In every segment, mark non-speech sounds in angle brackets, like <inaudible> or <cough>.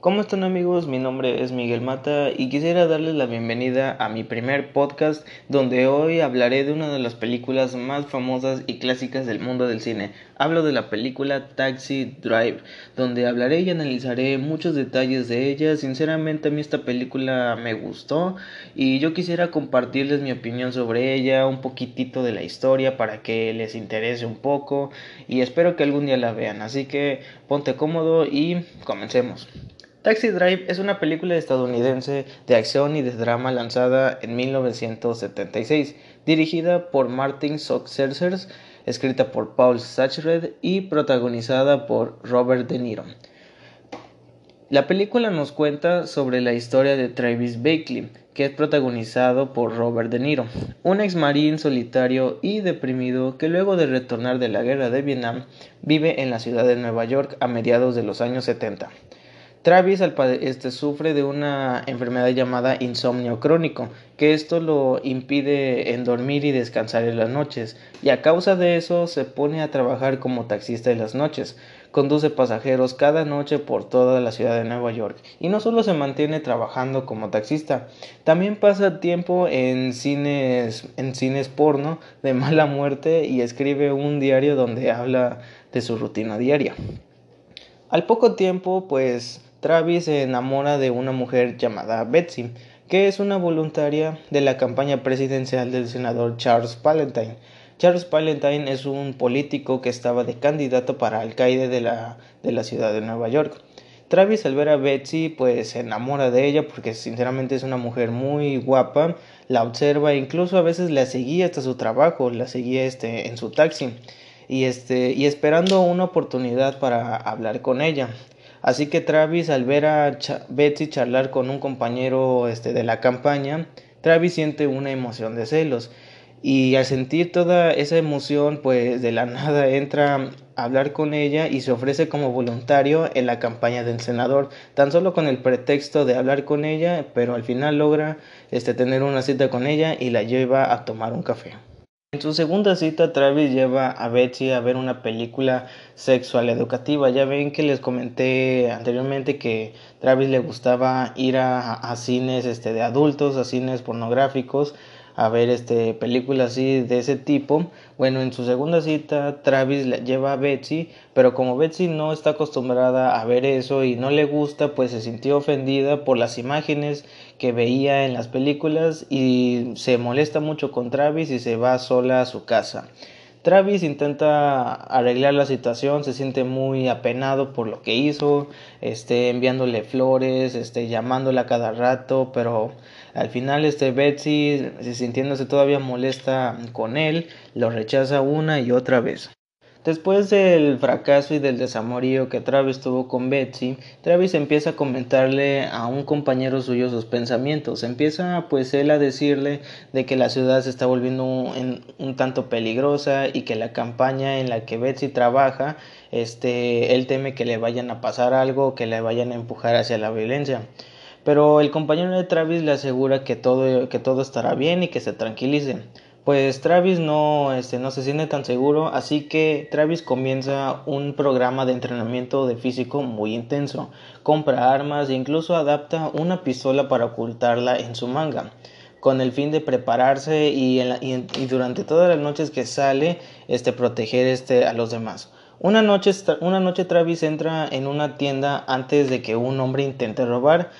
¿Cómo están amigos? Mi nombre es Miguel Mata y quisiera darles la bienvenida a mi primer podcast donde hoy hablaré de una de las películas más famosas y clásicas del mundo del cine. Hablo de la película Taxi Drive, donde hablaré y analizaré muchos detalles de ella. Sinceramente a mí esta película me gustó y yo quisiera compartirles mi opinión sobre ella, un poquitito de la historia para que les interese un poco y espero que algún día la vean. Así que ponte cómodo y comencemos. Taxi Drive es una película estadounidense de acción y de drama lanzada en 1976, dirigida por Martin Scorsese, escrita por Paul Sachred y protagonizada por Robert De Niro. La película nos cuenta sobre la historia de Travis Bakley, que es protagonizado por Robert De Niro, un ex marín solitario y deprimido que luego de retornar de la guerra de Vietnam vive en la ciudad de Nueva York a mediados de los años 70. Travis este, sufre de una enfermedad llamada insomnio crónico, que esto lo impide en dormir y descansar en las noches, y a causa de eso se pone a trabajar como taxista en las noches. Conduce pasajeros cada noche por toda la ciudad de Nueva York y no solo se mantiene trabajando como taxista, también pasa tiempo en cines, en cines porno de mala muerte y escribe un diario donde habla de su rutina diaria. Al poco tiempo, pues Travis se enamora de una mujer llamada Betsy, que es una voluntaria de la campaña presidencial del senador Charles Palentine. Charles Palentine es un político que estaba de candidato para alcaide de la, de la ciudad de Nueva York. Travis al ver a Betsy pues se enamora de ella porque sinceramente es una mujer muy guapa, la observa e incluso a veces la seguía hasta su trabajo, la seguía este, en su taxi y, este, y esperando una oportunidad para hablar con ella. Así que Travis al ver a Betsy charlar con un compañero este, de la campaña, Travis siente una emoción de celos. Y al sentir toda esa emoción, pues de la <laughs> nada entra a hablar con ella y se ofrece como voluntario en la campaña del senador, tan solo con el pretexto de hablar con ella, pero al final logra este, tener una cita con ella y la lleva a tomar un café. En su segunda cita, Travis lleva a Betsy a ver una película sexual educativa. Ya ven que les comenté anteriormente que Travis le gustaba ir a, cines este, de adultos, a cines pornográficos a ver este películas así de ese tipo. Bueno, en su segunda cita Travis le lleva a Betsy, pero como Betsy no está acostumbrada a ver eso y no le gusta, pues se sintió ofendida por las imágenes que veía en las películas y se molesta mucho con Travis y se va sola a su casa. Travis intenta arreglar la situación, se siente muy apenado por lo que hizo, este, enviándole flores, este, llamándola cada rato, pero al final este Betsy, sintiéndose todavía molesta con él, lo rechaza una y otra vez. Después del fracaso y del desamorío que Travis tuvo con Betsy, Travis empieza a comentarle a un compañero suyo sus pensamientos. Empieza pues él a decirle de que la ciudad se está volviendo un, un tanto peligrosa y que la campaña en la que Betsy trabaja, este, él teme que le vayan a pasar algo, que le vayan a empujar hacia la violencia. Pero el compañero de Travis le asegura que todo, que todo estará bien y que se tranquilice pues Travis no, este, no se siente tan seguro, así que Travis comienza un programa de entrenamiento de físico muy intenso, compra armas e incluso adapta una pistola para ocultarla en su manga, con el fin de prepararse y, durante todas las noches que sale, este, proteger este, a los demás. Una noche, una noche Travis entra en una tienda antes de que un hombre intente robar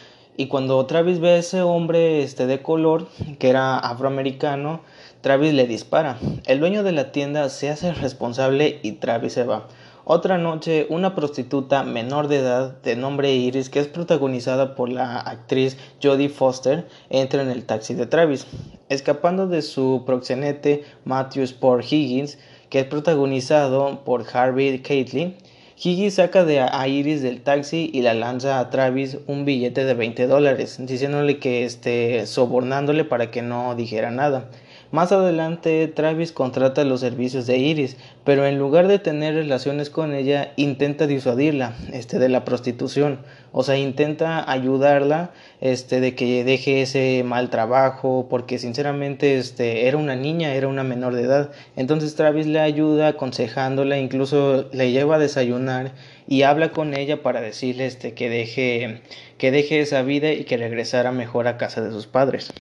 y cuando Travis ve a ese hombre este, de color, que era afroamericano, Travis le dispara. El dueño de la tienda se hace <laughs> responsable y Travis se va. Otra noche, una prostituta menor de edad de nombre Iris, que es protagonizada por la actriz Jodie Foster, entra en el taxi de Travis. Escapando de su proxenete Matthew Sport Higgins, que es protagonizado por Harvey Keitley, Higgins saca de a Iris del taxi y la lanza a Travis un billete de 20 dólares, diciéndole que esté sobornándole para que no dijera nada. Más adelante, Travis contrata los servicios de Iris, pero en lugar de tener relaciones con ella, intenta disuadirla este, de la prostitución. O sea, intenta ayudarla este, de que deje ese mal trabajo, porque sinceramente este, era una niña, era una menor de edad. Entonces Travis le ayuda aconsejándola, incluso le lleva a desayunar y habla con ella para decirle este, que, deje, que deje esa vida y que regresara mejor a casa de sus padres.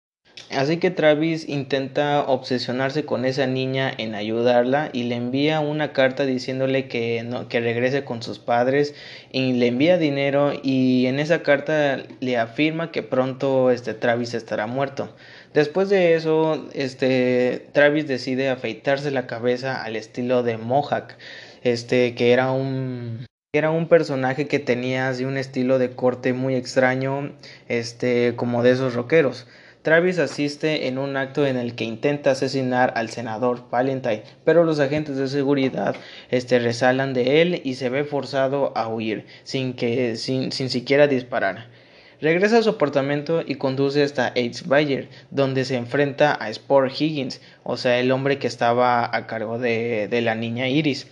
Así que Travis intenta obsesionarse con esa niña en ayudarla y le envía una carta diciéndole que, que regrese con sus padres y le envía dinero y en esa carta le afirma que pronto este Travis estará muerto. Después de eso, este Travis decide afeitarse la cabeza al estilo de Mohawk, este que era un era un personaje que tenía así un estilo de corte muy extraño, este como de esos rockeros. Travis asiste en un acto en el que intenta asesinar al senador Valentine, pero los agentes de seguridad este, resalan de él y se ve forzado a huir sin, que, sin, sin siquiera disparar. Regresa a su apartamento y conduce hasta Aids Bayer, donde se enfrenta a Sport Higgins, o sea, el hombre que estaba a cargo de, de la niña Iris.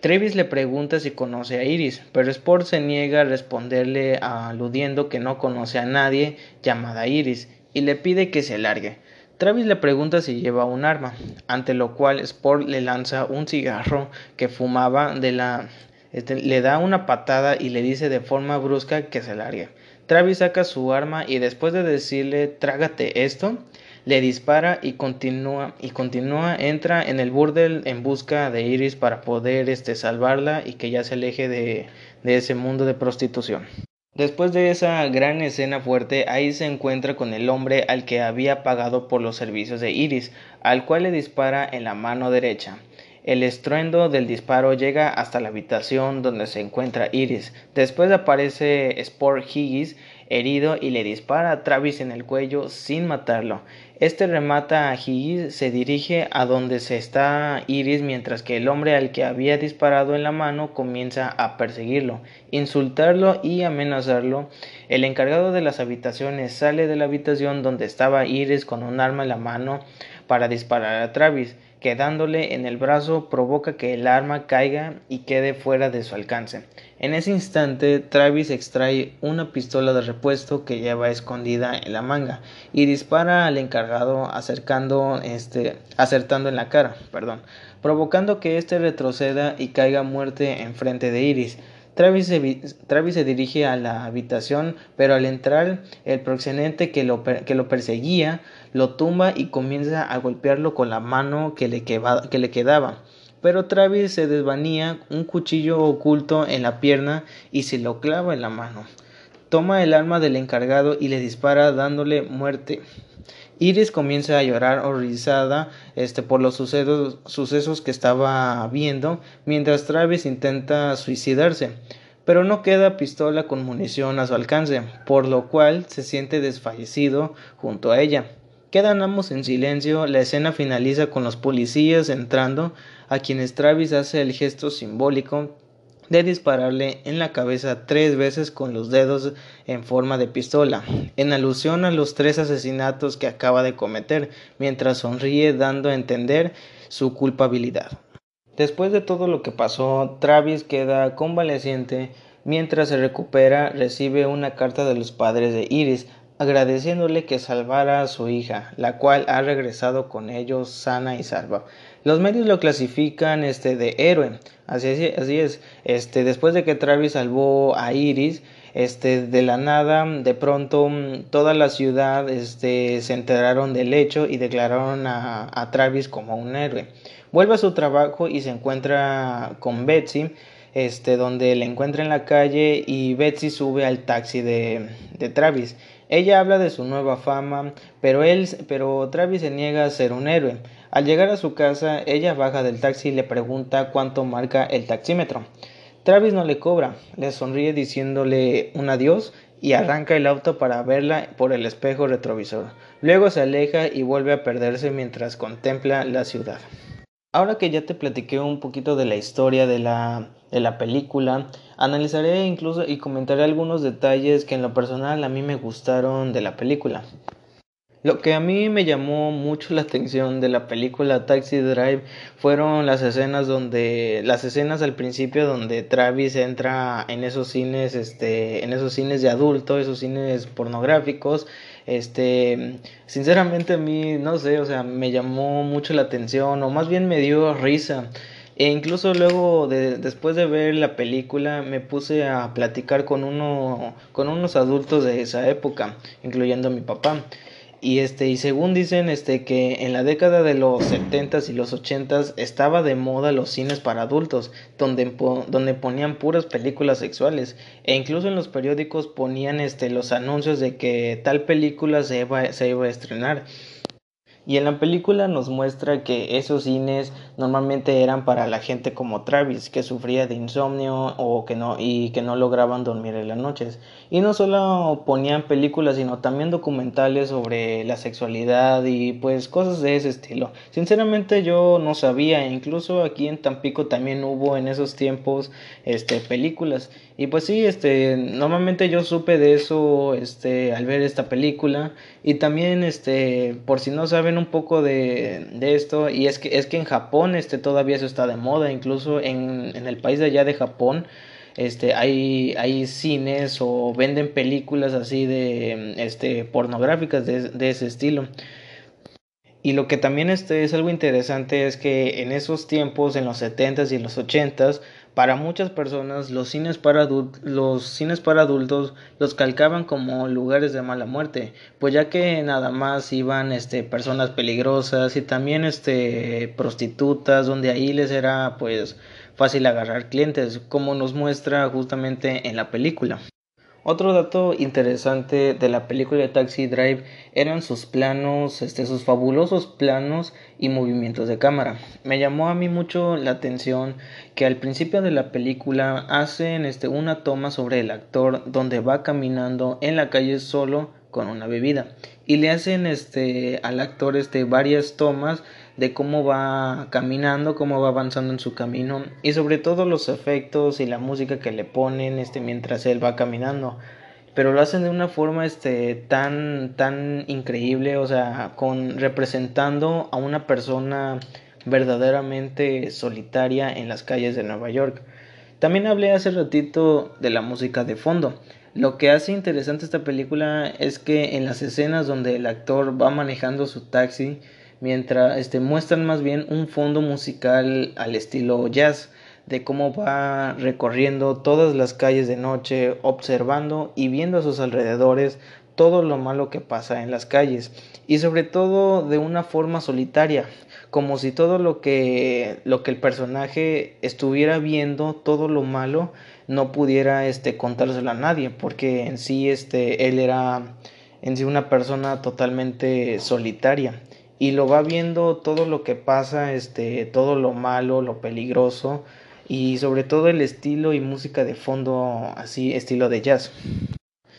Travis le pregunta si conoce a Iris, pero Sport se niega a responderle aludiendo que no conoce a nadie llamada Iris y le pide que se largue. Travis le pregunta si lleva un arma, ante lo cual Sport le lanza un cigarro que fumaba de la este, le da una patada y le dice de forma brusca que se largue. Travis saca su arma y después de decirle trágate esto, le dispara y continúa y continúa entra en el burdel en busca de Iris para poder este salvarla y que ya se aleje de, de ese mundo de prostitución. Después de esa gran escena fuerte, ahí se encuentra con el hombre al que había pagado por los servicios de Iris, al cual le dispara en la mano derecha. El estruendo del disparo llega hasta la habitación donde se encuentra Iris. Después aparece Sport Higgins herido y le dispara a Travis en el cuello sin matarlo. Este remata a Higgins, se dirige a donde se está Iris mientras que el hombre al que había disparado en la mano comienza a perseguirlo, insultarlo y amenazarlo. El encargado de las habitaciones sale de la habitación donde estaba Iris con un arma en la mano para disparar a Travis quedándole en el brazo provoca que el arma caiga y quede fuera de su alcance. En ese instante, Travis extrae una pistola de repuesto que lleva escondida en la manga y dispara al encargado acercando este, acertando en la cara, perdón, provocando que éste retroceda y caiga muerte enfrente de Iris. Travis se, dirige a la habitación, pero al entrar, el proxenente que lo, que lo perseguía lo tumba y comienza a golpearlo con la mano que le, que le quedaba. Pero Travis se desvanía un cuchillo oculto en la pierna y se lo clava en la mano. Toma el arma del encargado y le dispara dándole muerte. Iris comienza a llorar horrorizada este, por los sucesos, sucesos que estaba viendo, mientras Travis intenta suicidarse, pero no queda pistola con munición a su alcance, por lo cual se siente desfallecido junto a ella. Quedan ambos en silencio, la escena finaliza con los policías entrando, a quienes Travis hace el gesto simbólico de dispararle en la cabeza tres veces con los dedos en forma de pistola, en alusión a los tres asesinatos que acaba de cometer, mientras sonríe dando a entender su culpabilidad. Después de todo lo que pasó, Travis queda convaleciente. Mientras se recupera, recibe una carta de los padres de Iris agradeciéndole que salvara a su hija, la cual ha regresado con ellos sana y salva. Los medios lo clasifican este de héroe. Así, así es. Este, después de que Travis salvó a Iris, este, de la nada, de pronto toda la ciudad este, se enteraron del hecho y declararon a, Travis como un héroe. Vuelve a su trabajo y se encuentra con Betsy, este, donde le encuentra en la calle y Betsy sube al taxi de, de Travis. Ella habla de su nueva fama, pero él, pero Travis se niega a ser un héroe. Al llegar a su casa, ella baja del taxi y le pregunta cuánto marca el taxímetro. Travis no le cobra, le sonríe diciéndole un adiós y arranca el auto para verla por el espejo retrovisor. Luego se aleja y vuelve a perderse mientras contempla la ciudad. Ahora que ya te platiqué un poquito de la historia de la, de la película, Analizaré incluso y comentaré algunos detalles que en lo personal a mí me gustaron de la película. Lo que a mí me llamó mucho la atención de la película Taxi Drive fueron las escenas donde las escenas al principio donde Travis entra en esos cines este en esos cines de adulto, esos cines pornográficos, este sinceramente a mí no sé, o sea, me llamó mucho la atención o más bien me dio risa. E incluso luego de, después de ver la película me puse a platicar con uno con unos adultos de esa época, incluyendo a mi papá. Y este, y según dicen, este, que en la década de los 70s y los 80s estaba de moda los cines para adultos, donde, donde ponían puras películas sexuales. E incluso en los periódicos ponían este, los anuncios de que tal película se se iba a estrenar. Y en la película nos muestra que esos cines normalmente eran para la gente como Travis, que sufría de insomnio o que no y que no lograban dormir en las noches. Y no solo ponían películas, sino también documentales sobre la sexualidad y pues cosas de ese estilo. Sinceramente yo no sabía, incluso aquí en Tampico también hubo en esos tiempos este películas. Y pues sí, este normalmente yo supe de eso este al ver esta película. Y también este por si no saben un poco de, de esto y es que es que en Japón este todavía eso está de moda, incluso en, en el país de allá de Japón este hay hay cines o venden películas así de este pornográficas de, de ese estilo. Y lo que también este es algo interesante es que en esos tiempos en los 70s y los 80s para muchas personas los cines para, los cines para adultos los calcaban como lugares de mala muerte, pues ya que nada más iban este, personas peligrosas y también este, prostitutas, donde ahí les era pues fácil agarrar clientes, como nos muestra justamente en la película. Otro dato interesante de la película de Taxi Drive eran sus planos, este, sus fabulosos planos y movimientos de cámara. Me llamó a mí mucho la atención que al principio de la película hacen este, una toma sobre el actor donde va caminando en la calle solo con una bebida y le hacen este, al actor este, varias tomas de cómo va caminando, cómo va avanzando en su camino y sobre todo los efectos y la música que le ponen este mientras él va caminando. Pero lo hacen de una forma este tan tan increíble, o sea, con representando a una persona verdaderamente solitaria en las calles de Nueva York. También hablé hace ratito de la música de fondo. Lo que hace interesante esta película es que en las escenas donde el actor va manejando su taxi, mientras este, muestran más bien un fondo musical al estilo jazz, de cómo va recorriendo todas las calles de noche, observando y viendo a sus alrededores todo lo malo que pasa en las calles y sobre todo de una forma solitaria, como si todo lo que lo que el personaje estuviera viendo, todo lo malo no pudiera este contárselo a nadie, porque en sí este él era en sí una persona totalmente solitaria y lo va viendo todo lo que pasa, este, todo lo malo, lo peligroso y sobre todo el estilo y música de fondo así estilo de jazz.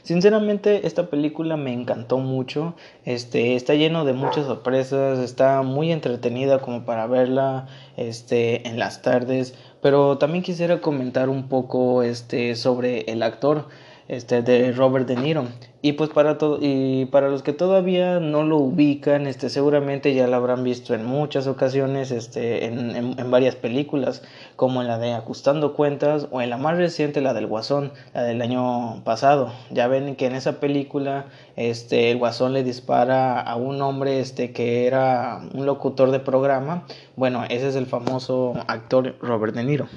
Sinceramente esta película me encantó mucho, este está lleno de muchas sorpresas, está muy entretenida como para verla este en las tardes, pero también quisiera comentar un poco este sobre el actor este de Robert De Niro. Y pues para todo y para los que todavía no lo ubican este seguramente ya lo habrán visto en muchas ocasiones este en, en, varias películas como en la de Ajustando Cuentas o en la más reciente la del Guasón la del año pasado. Ya ven que en esa película este el Guasón le dispara a un hombre este que era un locutor de programa. Bueno ese es el famoso actor Robert De Niro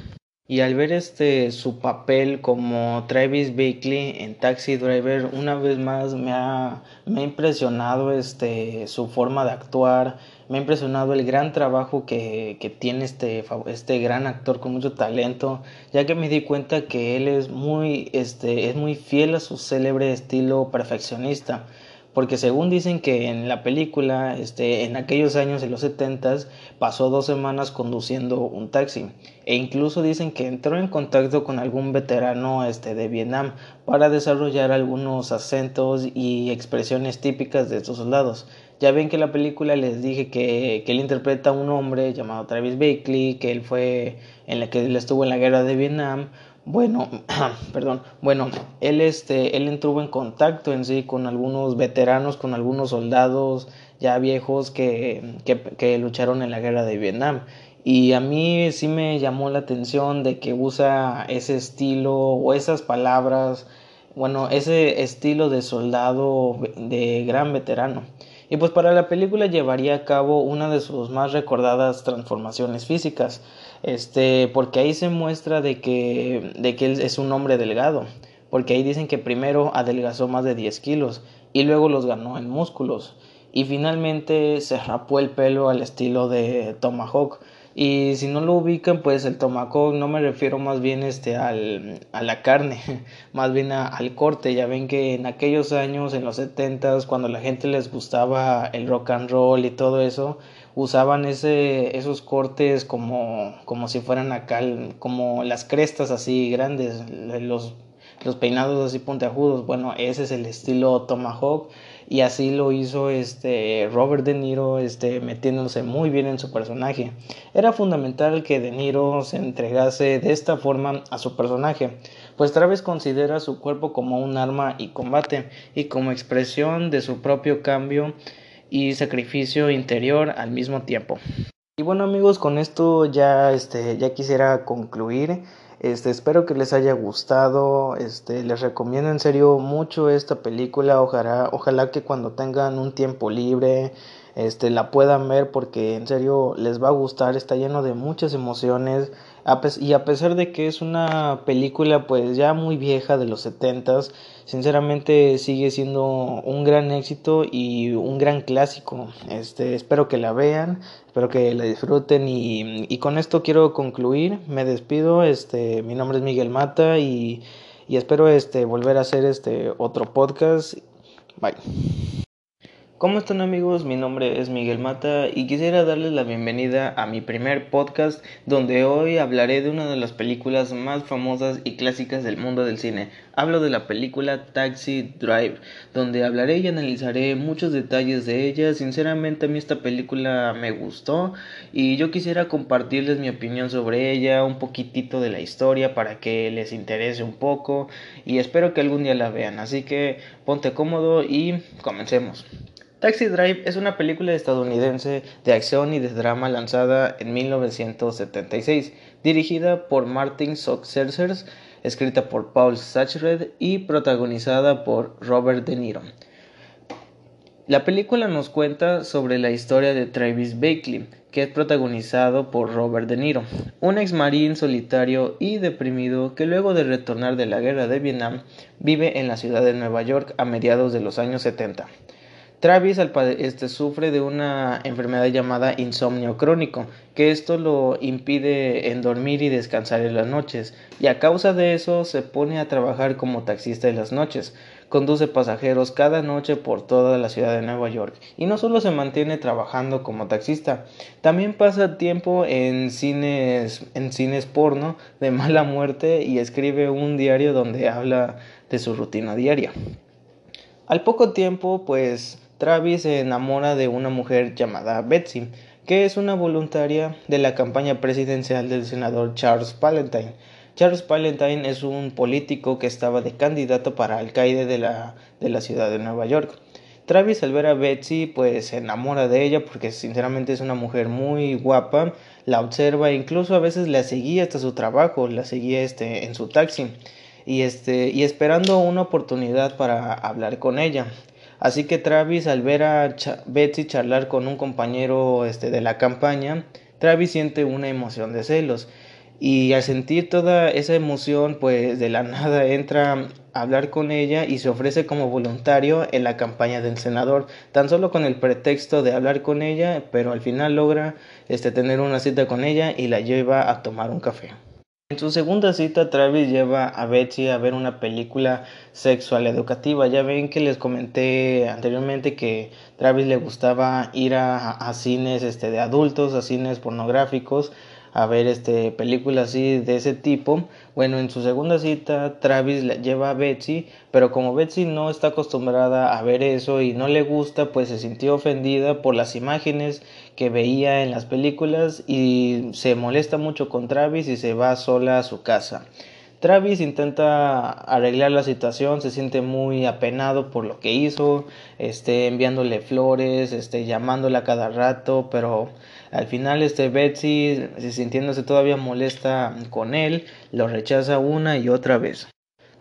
y al ver este su papel como Travis Bickle en Taxi Driver, una vez más me ha, me ha impresionado este, su forma de actuar, me ha impresionado el gran trabajo que, que tiene este, este gran actor con mucho talento, ya que me di cuenta que él es muy, este, es muy fiel a su célebre estilo perfeccionista porque según dicen que en la película, este, en aquellos años, en los 70 pasó dos semanas conduciendo un taxi. E incluso dicen que entró en contacto con algún veterano este, de Vietnam para desarrollar algunos acentos y expresiones típicas de estos soldados. Ya ven que en la película les dije que, que él interpreta a un hombre llamado Travis Bakley, que él fue en la que él estuvo en la guerra de Vietnam. Bueno, <clears throat> perdón, bueno, él este, él entró en contacto en sí con algunos veteranos, con algunos soldados ya viejos que, que, que lucharon en la guerra de Vietnam. Y a mí sí me llamó la atención de que usa ese estilo o esas palabras, bueno, ese estilo de soldado de gran veterano. Y pues para la película llevaría a cabo una de sus más recordadas transformaciones físicas, este, porque ahí se muestra de que, de que él es un hombre delgado, porque ahí dicen que primero adelgazó más de 10 kilos y luego los ganó en músculos, y finalmente se rapó el pelo al estilo de Tomahawk, y si no lo ubican, pues el tomahawk no me refiero más bien este al, a la carne, <laughs> más bien al corte. Ya ven que en aquellos años, en los setentas, cuando la gente les gustaba el rock and roll y todo eso, usaban ese, esos cortes como, como si fueran acá, como las crestas así grandes, los, los peinados así puntiagudos. Bueno, ese es el estilo tomahawk y así lo hizo este Robert De Niro este metiéndose muy bien en su personaje. Era fundamental que De Niro se entregase de esta forma a su personaje, pues Travis considera su cuerpo como un arma y combate y como expresión de su propio cambio y sacrificio interior al mismo tiempo. Y bueno amigos, con esto ya este ya quisiera concluir este, espero que les haya gustado. Este, les recomiendo en serio mucho esta película. Ojalá, ojalá que cuando tengan un tiempo libre, este, la puedan ver porque en serio les va a gustar. Está lleno de muchas emociones y a pesar de que es una película pues ya muy vieja de los setentas, sinceramente sigue siendo un gran éxito y un gran clásico. Este, espero que la vean, espero que la disfruten y, y con esto quiero concluir. Me despido. Este, mi nombre es Miguel Mata y, y espero este volver a hacer este otro podcast. Bye. ¿Cómo están amigos? Mi nombre es Miguel Mata y quisiera darles la bienvenida a mi primer podcast donde hoy hablaré de una de las películas más famosas y clásicas del mundo del cine. Hablo de la película Taxi Drive, donde hablaré y analizaré muchos detalles de ella. Sinceramente a mí esta película me gustó y yo quisiera compartirles mi opinión sobre ella, un poquitito de la historia para que les interese un poco y espero que algún día la vean. Así que ponte cómodo y comencemos. Taxi Drive es una película estadounidense de acción y de drama lanzada en 1976, dirigida por Martin Scorsese, escrita por Paul Sachred y protagonizada por Robert De Niro. La película nos cuenta sobre la historia de Travis Bakley, que es protagonizado por Robert De Niro, un ex marín solitario y deprimido que luego de retornar de la guerra de Vietnam vive en la ciudad de Nueva York a mediados de los años 70. Travis este, sufre de una enfermedad llamada insomnio crónico, que esto lo impide en dormir y descansar en las noches, y a causa de eso se pone a trabajar como taxista en las noches. Conduce pasajeros cada noche por toda la ciudad de Nueva York y no solo se mantiene trabajando como taxista, también pasa tiempo en cines, en cines porno de mala muerte y escribe un diario donde habla de su rutina diaria. Al poco tiempo, pues Travis se enamora de una mujer llamada Betsy, que es una voluntaria de la campaña presidencial del senador Charles Palentine. Charles Palentine es un político que estaba de candidato para alcaide de la, de la ciudad de Nueva York. Travis al ver a Betsy pues se enamora de ella porque sinceramente es una mujer muy guapa, la observa e incluso a veces la seguía hasta su trabajo, la seguía este, en su taxi y, este, y esperando una oportunidad para hablar con ella. Así que Travis al ver a Betsy charlar con un compañero este, de la campaña, Travis siente una emoción de celos. Y al sentir toda esa emoción, pues de la <laughs> nada entra a hablar con ella y se ofrece como voluntario en la campaña del senador, tan solo con el pretexto de hablar con ella, pero al final logra este, tener una cita con ella y la lleva a tomar un café. En su segunda cita, Travis lleva a Betsy a ver una película sexual educativa. Ya ven que les comenté anteriormente que Travis le gustaba ir a, a cines este, de adultos, a cines pornográficos a ver este películas así de ese tipo. Bueno, en su segunda cita Travis le lleva a Betsy, pero como Betsy no está acostumbrada a ver eso y no le gusta, pues se sintió ofendida por las imágenes que veía en las películas y se molesta mucho con Travis y se va sola a su casa. Travis intenta arreglar la situación, se siente muy apenado por lo que hizo, este, enviándole flores, este, llamándola cada rato, pero al final este Betsy, sintiéndose todavía molesta con él, lo rechaza una y otra vez.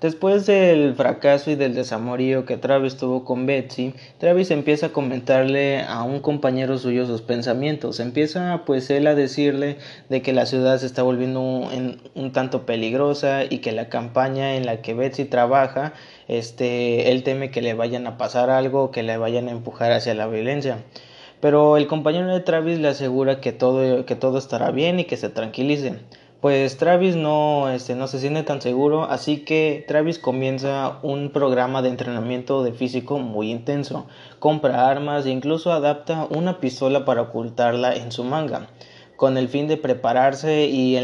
Después del fracaso y del desamorío que Travis tuvo con Betsy, Travis empieza a comentarle a un compañero suyo sus pensamientos. Empieza pues él a decirle de que la ciudad se está volviendo un, tanto peligrosa y que la campaña en la que Betsy trabaja, este, él teme que le vayan a pasar algo, que le vayan a empujar hacia la violencia. Pero el compañero de Travis le asegura que todo, que todo estará bien y que se tranquilice pues Travis no, este, no se siente tan seguro, así que Travis comienza un programa de entrenamiento de físico muy intenso, compra armas e incluso adapta una pistola para ocultarla en su manga, con el fin de prepararse y,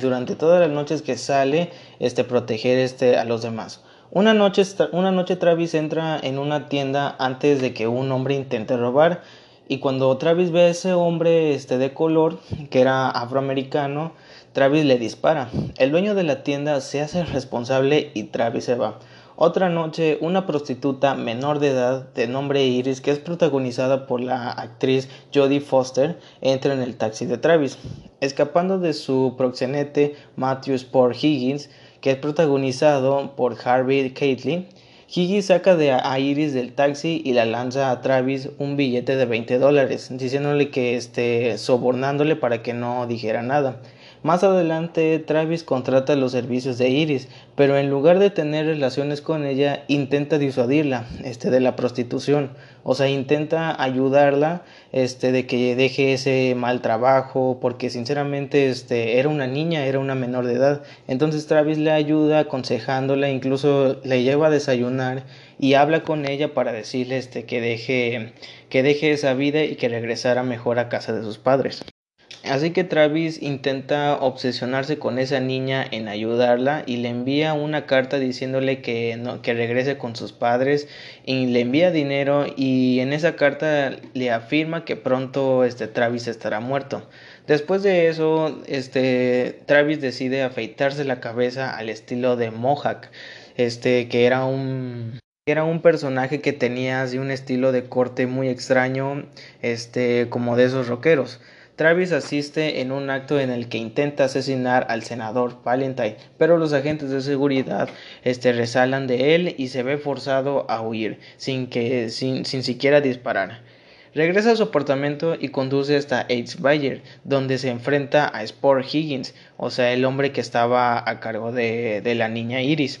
durante todas las noches que sale, este, proteger este, a los demás. Una noche, una noche Travis entra en una tienda antes de que un hombre intente robar y cuando Travis ve a ese hombre este, de color, que era afroamericano, Travis le dispara. El dueño de la tienda se hace responsable y Travis se va. Otra noche, una prostituta menor de edad de nombre Iris, que es protagonizada por la actriz Jodie Foster, entra en el taxi de Travis. Escapando de su proxenete Matthew Sport Higgins, que es protagonizado por Harvey Keitel, Higgins saca de a Iris del taxi y la lanza a Travis un billete de 20 dólares, diciéndole que esté sobornándole para que no dijera nada. Más adelante, Travis contrata los servicios de Iris, pero en lugar de tener relaciones con ella, intenta disuadirla este, de la prostitución. O sea, intenta ayudarla este, de que deje ese mal trabajo, porque sinceramente este, era una niña, era una menor de edad. Entonces Travis le ayuda aconsejándola, incluso le lleva a desayunar y habla con ella para decirle este, que, deje, que deje esa vida y que regresara mejor a casa de sus padres. Así que Travis intenta obsesionarse con esa niña en ayudarla y le envía una carta diciéndole que, que regrese con sus padres y le envía dinero y en esa carta le afirma que pronto este Travis estará muerto. Después de eso, este Travis decide afeitarse la cabeza al estilo de Mohawk, este que era un era un personaje que tenía así un estilo de corte muy extraño, este como de esos rockeros. Travis asiste en un acto en el que intenta asesinar al senador Valentine, pero los agentes de seguridad este, resalan de él y se ve forzado a huir sin, que, sin, sin siquiera disparar. Regresa a su apartamento y conduce hasta Aids Bayer, donde se enfrenta a Sport Higgins, o sea, el hombre que estaba a cargo de, de la niña Iris.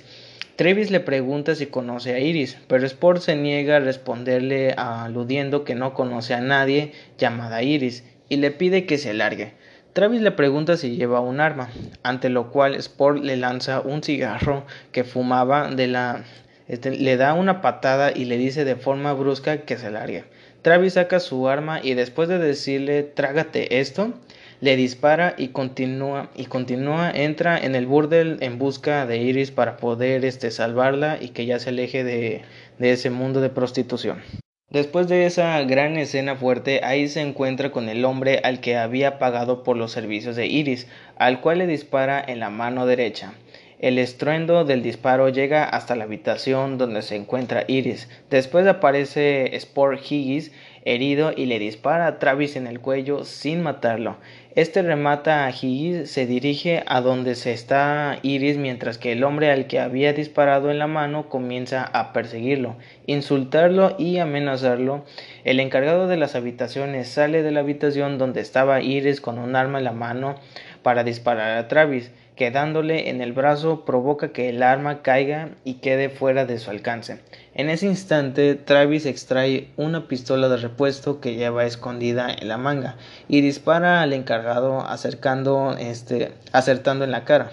Travis le pregunta si conoce a Iris, pero Sport se niega a responderle aludiendo que no conoce a nadie llamada Iris y le pide que se largue. Travis le pregunta si lleva un arma, ante lo cual Sport le lanza un cigarro que fumaba de la... Este, le da una patada y le dice de forma brusca que se largue. Travis saca su arma y después de decirle trágate esto, le dispara y continúa y continúa entra en el burdel en busca de Iris para poder este salvarla y que ya se aleje de, de ese mundo de prostitución. Después de esa gran escena fuerte, ahí se encuentra con el hombre al que había pagado por los servicios de Iris, al cual le dispara en la mano derecha. El estruendo del disparo llega hasta la habitación donde se encuentra Iris. Después aparece Sport Higgins herido y le dispara a Travis en el cuello sin matarlo. Este remata a Higgins, se dirige a donde se está Iris mientras que el hombre al que había disparado en la mano comienza a perseguirlo, insultarlo y amenazarlo. El encargado de las habitaciones sale de la habitación donde estaba Iris con un arma en la mano para disparar a Travis quedándole en el brazo provoca que el arma caiga y quede fuera de su alcance. En ese instante, Travis extrae una pistola de repuesto que lleva escondida en la manga y dispara al encargado acercando este, acertando en la cara,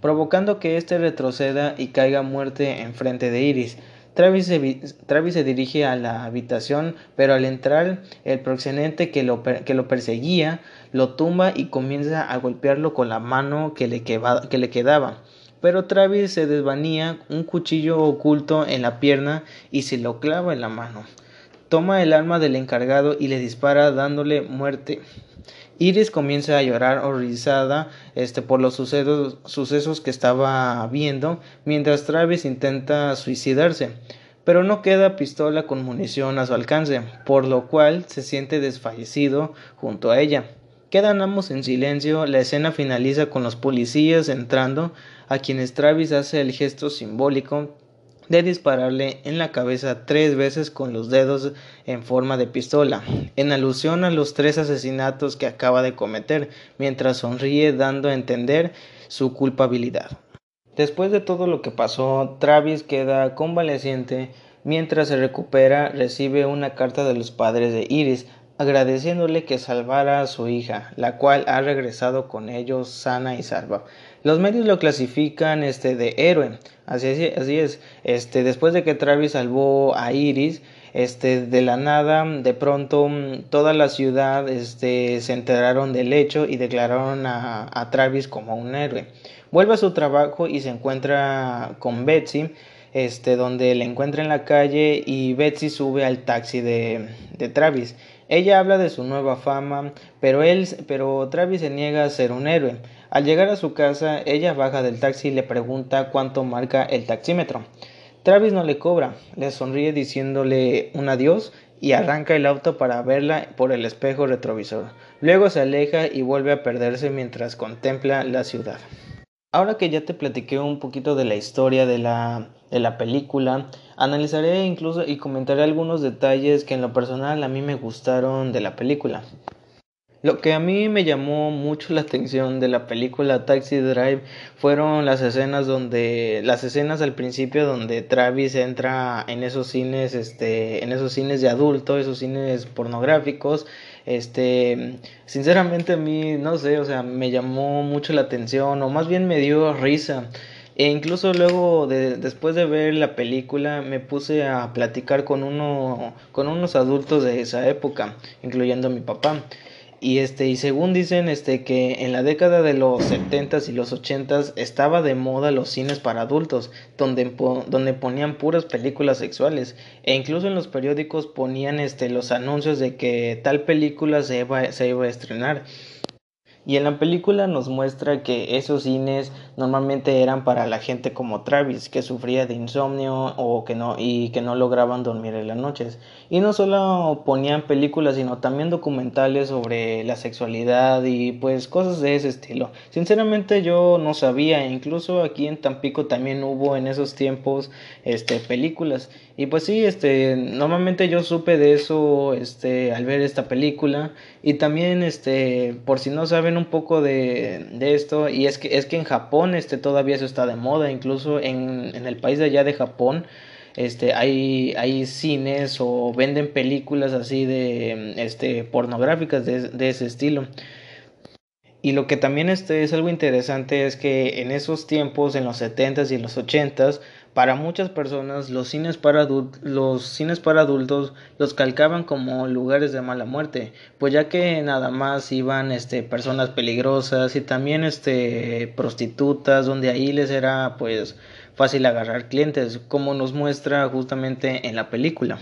provocando que éste retroceda y caiga muerte enfrente de Iris. Travis se, dirige a la habitación, pero al entrar el lo, que lo perseguía lo tumba y comienza a golpearlo con la mano que le, que le quedaba. Pero Travis se desvanía un cuchillo oculto en la pierna y se lo clava en la mano. Toma el arma del encargado y le dispara dándole muerte Iris comienza a llorar horrorizada este, por los sucesos, sucesos que estaba viendo, mientras Travis intenta suicidarse pero no queda pistola con munición a su alcance, por lo cual se siente desfallecido junto a ella. Quedan ambos en silencio, la escena finaliza con los policías entrando, a quienes Travis hace el gesto simbólico de dispararle en la cabeza tres veces con los dedos en forma de pistola, en alusión a los tres asesinatos que acaba de cometer, mientras sonríe dando a entender su culpabilidad. Después de todo lo que pasó, Travis queda convaleciente. Mientras se recupera, recibe una carta de los padres de Iris agradeciéndole que salvara a su hija, la cual ha regresado con ellos sana y salva. Los medios lo clasifican este de héroe. Así, así es. Este, después de que Travis salvó a Iris, este, de la nada, de pronto toda la ciudad este, se enteraron del hecho y declararon a, a Travis como un héroe. Vuelve a su trabajo y se encuentra con Betsy, este, donde le encuentra en la calle y Betsy sube al taxi de, de Travis. Ella habla de su nueva fama, pero él, pero Travis se niega a ser un héroe. Al llegar a su casa, ella baja del taxi y le pregunta cuánto marca el taxímetro. Travis no le cobra, le sonríe diciéndole un adiós y arranca el auto para verla por el espejo retrovisor. Luego se aleja y vuelve a perderse mientras contempla la ciudad. Ahora que ya te platiqué un poquito de la historia de la, de la película, analizaré incluso y comentaré algunos detalles que en lo personal a mí me gustaron de la película. Lo que a mí me llamó mucho la atención de la película Taxi Drive fueron las escenas donde las escenas al principio donde Travis entra en esos cines este en esos cines de adulto, esos cines pornográficos este, sinceramente a mí, no sé, o sea, me llamó mucho la atención, o más bien me dio risa. E incluso luego, de, después de ver la película, me puse a platicar con, uno, con unos adultos de esa época, incluyendo a mi papá. Y este, y según dicen, este, que en la década de los 70 y los 80 estaba de moda los cines para adultos, donde, donde ponían puras películas sexuales. E incluso en los periódicos ponían este, los anuncios de que tal película se se iba a estrenar. Y en la película nos muestra que esos cines normalmente eran para la gente como Travis, que sufría de insomnio o que no y que no lograban dormir en las noches. Y no solo ponían películas, sino también documentales sobre la sexualidad y pues cosas de ese estilo. Sinceramente yo no sabía, incluso aquí en Tampico también hubo en esos tiempos este películas. Y pues sí, este normalmente yo supe de eso este al ver esta película y también este por si no saben un poco de, de, esto y es que es que en Japón este todavía eso está de moda incluso en, en el país de allá de Japón este hay hay cines o venden películas así de este pornográficas de, ese estilo. Y lo que también este es algo interesante es que en esos tiempos en los 70s y los 80s para muchas personas los cines para, los cines para adultos los calcaban como lugares de mala muerte, pues ya que nada más iban este, personas peligrosas y también este, prostitutas, donde ahí les era pues fácil agarrar clientes, como nos muestra justamente en la película.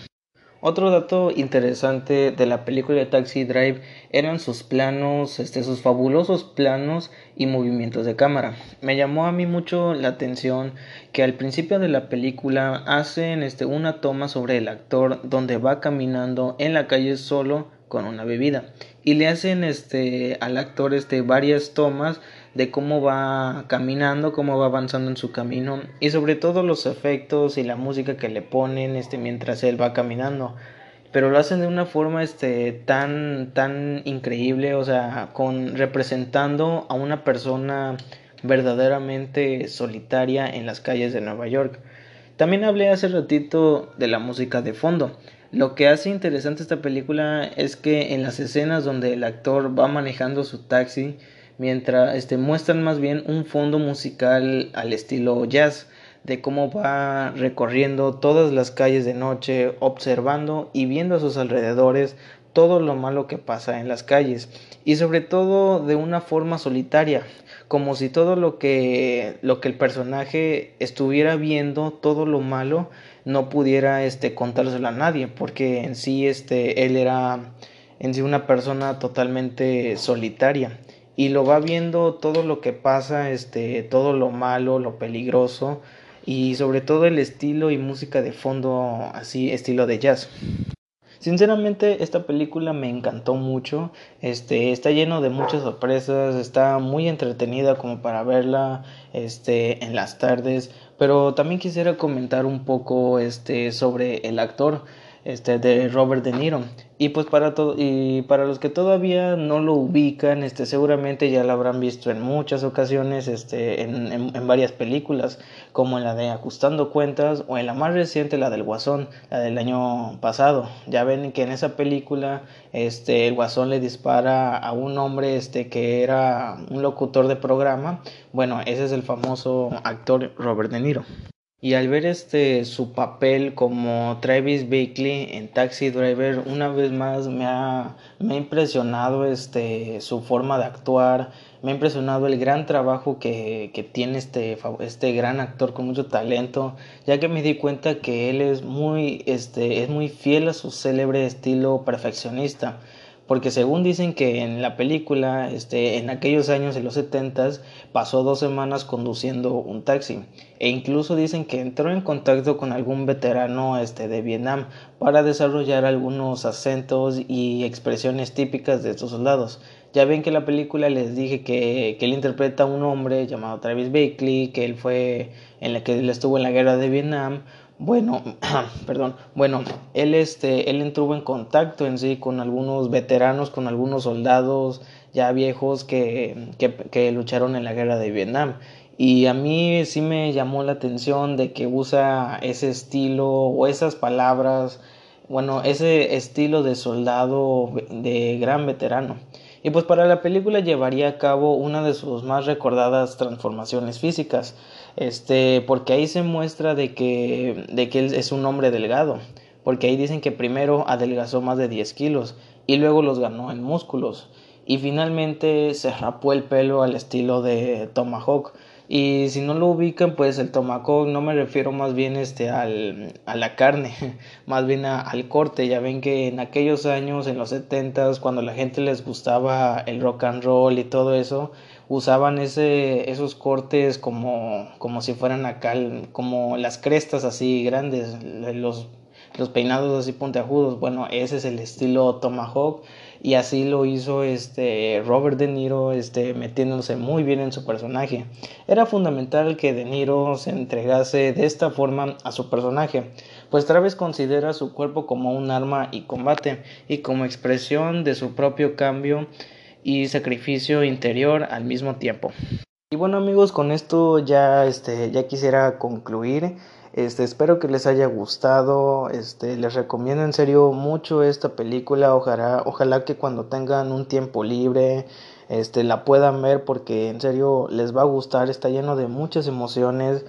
Otro dato interesante de la película de Taxi Drive eran sus planos, este, sus fabulosos planos y movimientos de cámara. Me llamó a mí mucho la atención que al principio de la película hacen este, una toma sobre el actor donde va caminando en la calle solo con una bebida y le hacen este al actor este varias tomas de cómo va caminando, cómo va avanzando en su camino y sobre todo los efectos y la música que le ponen este mientras él va caminando. Pero lo hacen de una forma este tan tan increíble, o sea, con representando a una persona verdaderamente solitaria en las calles de Nueva York. También hablé hace ratito de la música de fondo. Lo que hace interesante esta película es que en las escenas donde el actor va manejando su taxi, mientras este, muestran más bien un fondo musical al estilo jazz, de cómo va recorriendo todas las calles de noche, observando y viendo a sus alrededores todo lo malo que pasa en las calles. Y sobre todo de una forma solitaria, como si todo lo que lo que el personaje estuviera viendo, todo lo malo no pudiera este contárselo a nadie, porque en sí este él era en sí una persona totalmente solitaria y lo va viendo todo lo que pasa, este, todo lo malo, lo peligroso y sobre todo el estilo y música de fondo así estilo de jazz. Sinceramente esta película me encantó mucho, este está lleno de muchas sorpresas, está muy entretenida como para verla este en las tardes, pero también quisiera comentar un poco este sobre el actor este, de Robert De Niro. Y pues para, y para los que todavía no lo ubican, este, seguramente ya lo habrán visto en muchas ocasiones, este, en, en, varias películas, como en la de Ajustando Cuentas o en la más reciente, la del Guasón, la del año pasado. Ya ven que en esa película este, el Guasón le dispara a un hombre este, que era un locutor de programa. Bueno, ese es el famoso actor Robert De Niro. Y al ver este su papel como Travis Bickle en Taxi Driver, una vez más me ha, me ha impresionado este su forma de actuar, me ha impresionado el gran trabajo que, que tiene este, este gran actor con mucho talento, ya que me di cuenta que él es muy, este, es muy fiel a su célebre estilo perfeccionista porque según dicen que en la película, este, en aquellos años, en los 70 pasó dos semanas conduciendo un taxi. E incluso dicen que entró en contacto con algún veterano este, de Vietnam para desarrollar algunos acentos y expresiones típicas de estos soldados. Ya ven que en la película les dije que, que él interpreta a un hombre llamado Travis Bakley, que él fue en la que él estuvo en la guerra de Vietnam bueno, <clears throat> perdón, bueno, él este, él entró en contacto en sí con algunos veteranos, con algunos soldados ya viejos que, que, que lucharon en la guerra de Vietnam. Y a mí sí me llamó la atención de que usa ese estilo o esas palabras, bueno, ese estilo de soldado de gran veterano. Y pues para la película llevaría a cabo una de sus más recordadas transformaciones físicas, este, porque ahí se muestra de que, de que él es un hombre delgado, porque ahí dicen que primero adelgazó más de 10 kilos y luego los ganó en músculos, y finalmente se rapó el pelo al estilo de Tomahawk, y si no lo ubican, pues el tomahawk no me refiero más bien este al, a la carne, <laughs> más bien al corte. Ya ven que en aquellos años, en los setentas, cuando la gente les gustaba el rock and roll y todo eso, usaban ese, esos cortes como, como si fueran acá, como las crestas así grandes, los, los peinados así puntiagudos. Bueno, ese es el estilo tomahawk y así lo hizo este Robert De Niro este metiéndose muy bien en su personaje. Era fundamental que De Niro se entregase de esta forma a su personaje, pues Travis considera su cuerpo como un arma y combate y como expresión de su propio cambio y sacrificio interior al mismo tiempo. Y bueno amigos, con esto ya este ya quisiera concluir este, espero que les haya gustado. Este, les recomiendo en serio mucho esta película. Ojalá, ojalá que cuando tengan un tiempo libre, este, la puedan ver porque en serio les va a gustar. Está lleno de muchas emociones.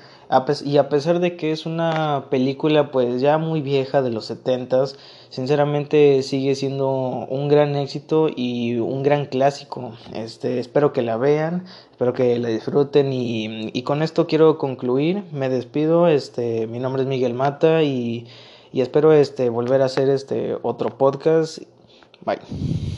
Y a pesar de que es una película pues ya muy vieja de los setentas, sinceramente sigue siendo un gran éxito y un gran clásico. Este, espero que la vean, espero que la disfruten y, y con esto quiero concluir. Me despido, este, mi nombre es Miguel Mata y, y espero este, volver a hacer este otro podcast. Bye.